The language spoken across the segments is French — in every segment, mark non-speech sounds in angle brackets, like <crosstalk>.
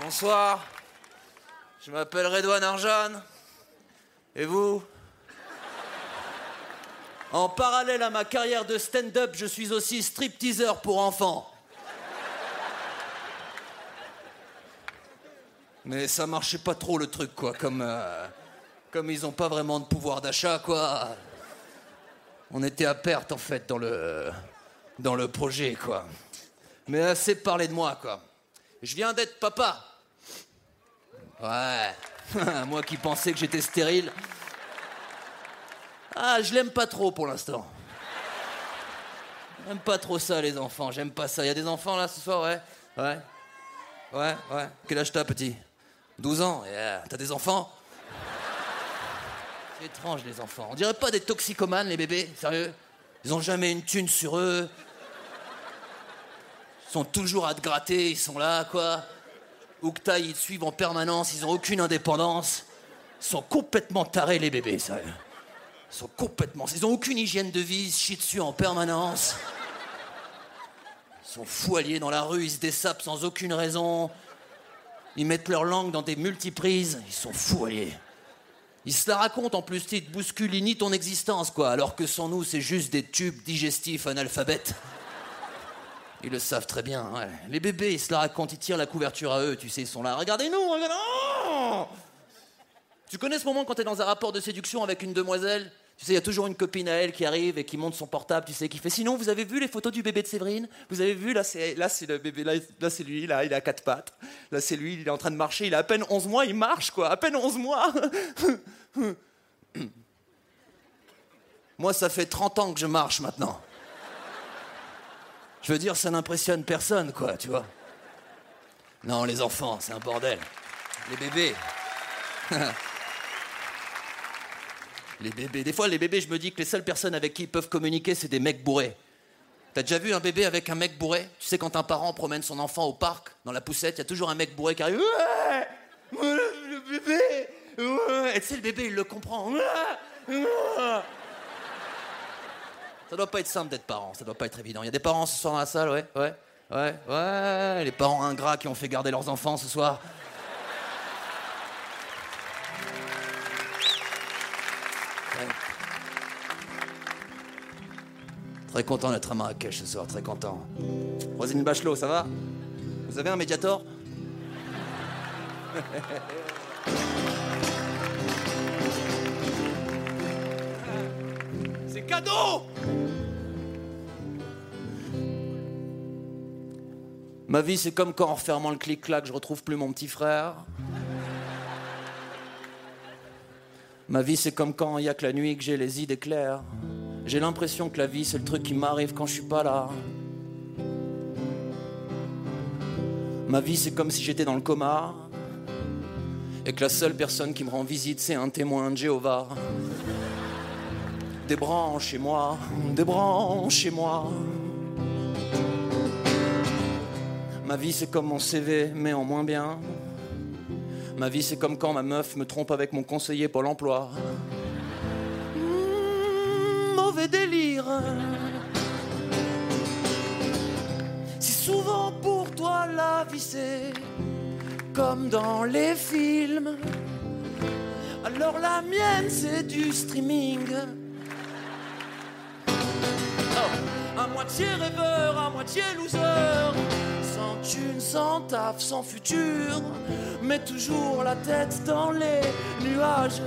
Bonsoir. Je m'appelle Redouane Arjan. Et vous? En parallèle à ma carrière de stand-up, je suis aussi strip-teaser pour enfants. Mais ça marchait pas trop le truc, quoi. Comme, euh, comme ils ont pas vraiment de pouvoir d'achat, quoi. On était à perte, en fait, dans le, dans le projet, quoi. Mais assez parlé de moi, quoi. Je viens d'être papa. Ouais. <laughs> moi qui pensais que j'étais stérile. Ah, je l'aime pas trop pour l'instant. J'aime pas trop ça, les enfants. J'aime pas ça. Il y a des enfants là ce soir, ouais Ouais. Ouais, ouais. Quel âge t'as, petit? 12 ans yeah. T'as des enfants? C'est étrange, les enfants. On dirait pas des toxicomanes, les bébés Sérieux? Ils ont jamais une thune sur eux. Sont toujours à te gratter, ils sont là, quoi. T'ailles, ils te suivent en permanence, ils ont aucune indépendance. Ils sont complètement tarés, les bébés, sérieux. Ils sont complètement. Ils ont aucune hygiène de vie, ils se chient dessus en permanence. Ils sont fous dans la rue, ils se dessapent sans aucune raison. Ils mettent leur langue dans des multiprises, ils sont fous alliés. Ils se la racontent en plus, ils te bousculent, ils nient ton existence, quoi, alors que sans nous, c'est juste des tubes digestifs analphabètes. Ils le savent très bien. Les bébés, ils se la racontent, ils tirent la couverture à eux, tu sais, ils sont là. Regardez-nous, regardez oh Tu connais ce moment quand t'es dans un rapport de séduction avec une demoiselle tu sais, il y a toujours une copine à elle qui arrive et qui monte son portable, tu sais, qui fait Sinon, vous avez vu les photos du bébé de Séverine Vous avez vu, là, c'est, là, c'est le bébé, là, là, c'est lui, là, il a quatre pattes. Là, c'est lui, il est en train de marcher, il a à peine 11 mois, il marche, quoi, à peine 11 mois. <coughs> Moi, ça fait 30 ans que je marche maintenant. Je veux dire, ça n'impressionne personne, quoi, tu vois. Non, les enfants, c'est un bordel. Les bébés. <laughs> les bébés. Des fois, les bébés, je me dis que les seules personnes avec qui ils peuvent communiquer, c'est des mecs bourrés. T'as déjà vu un bébé avec un mec bourré? Tu sais, quand un parent promène son enfant au parc, dans la poussette, il y a toujours un mec bourré qui arrive. Ouais, le bébé Et tu sais, le bébé, il le comprend. Ça doit pas être simple d'être parent, ça doit pas être évident. Il y a des parents ce soir dans la salle, ouais, ouais, ouais, ouais. Les parents ingrats qui ont fait garder leurs enfants ce soir. Très content d'être à Marrakech ce soir, très content. Rosine Bachelot, ça va? Vous avez un médiator? <laughs> Ma vie, c'est comme quand en refermant le clic-clac, je retrouve plus mon petit frère. Ma vie, c'est comme quand il y a que la nuit que j'ai les idées claires. J'ai l'impression que la vie, c'est le truc qui m'arrive quand je suis pas là. Ma vie, c'est comme si j'étais dans le coma. Et que la seule personne qui me rend visite, c'est un témoin de Jéhovah. Des branches chez moi, des branches chez moi. Ma vie, c'est comme mon CV, mais en moins bien. Ma vie, c'est comme quand ma meuf me trompe avec mon conseiller pour l'emploi mauvais délire. Si souvent pour toi la vie c'est comme dans les films, alors la mienne c'est du streaming. Moitié rêveur, à moitié loser, sans thune, sans taf, sans futur, mais toujours la tête dans les nuages.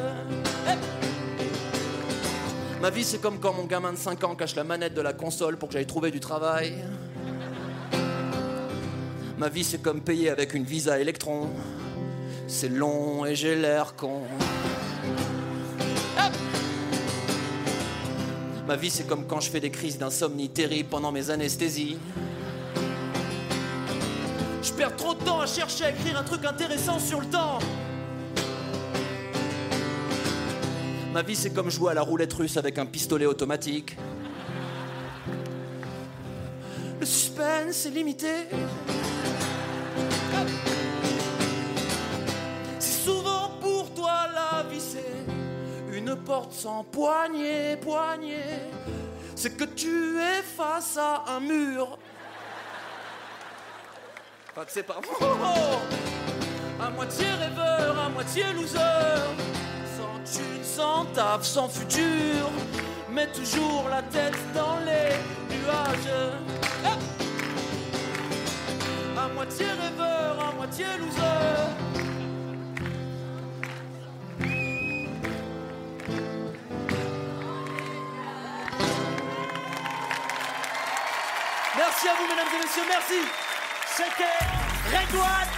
Ma vie, c'est comme quand mon gamin de 5 ans cache la manette de la console pour que j'aille trouver du travail. Ma vie, c'est comme payer avec une visa électron. C'est long et j'ai l'air con. Ma vie, c'est comme quand je fais des crises d'insomnie terribles pendant mes anesthésies. Je perds trop de temps à chercher à écrire un truc intéressant sur le temps. Ma vie, c'est comme jouer à la roulette russe avec un pistolet automatique. Le suspense est limité. Porte sans poignée, poignée, c'est que tu es face à un mur. Enfin, c'est pas. Oh, oh. À moitié rêveur, à moitié loser. Sans thune, sans taf, sans futur. Mais toujours la tête dans les nuages. Merci à vous, mesdames et messieurs, merci. C'était Redouane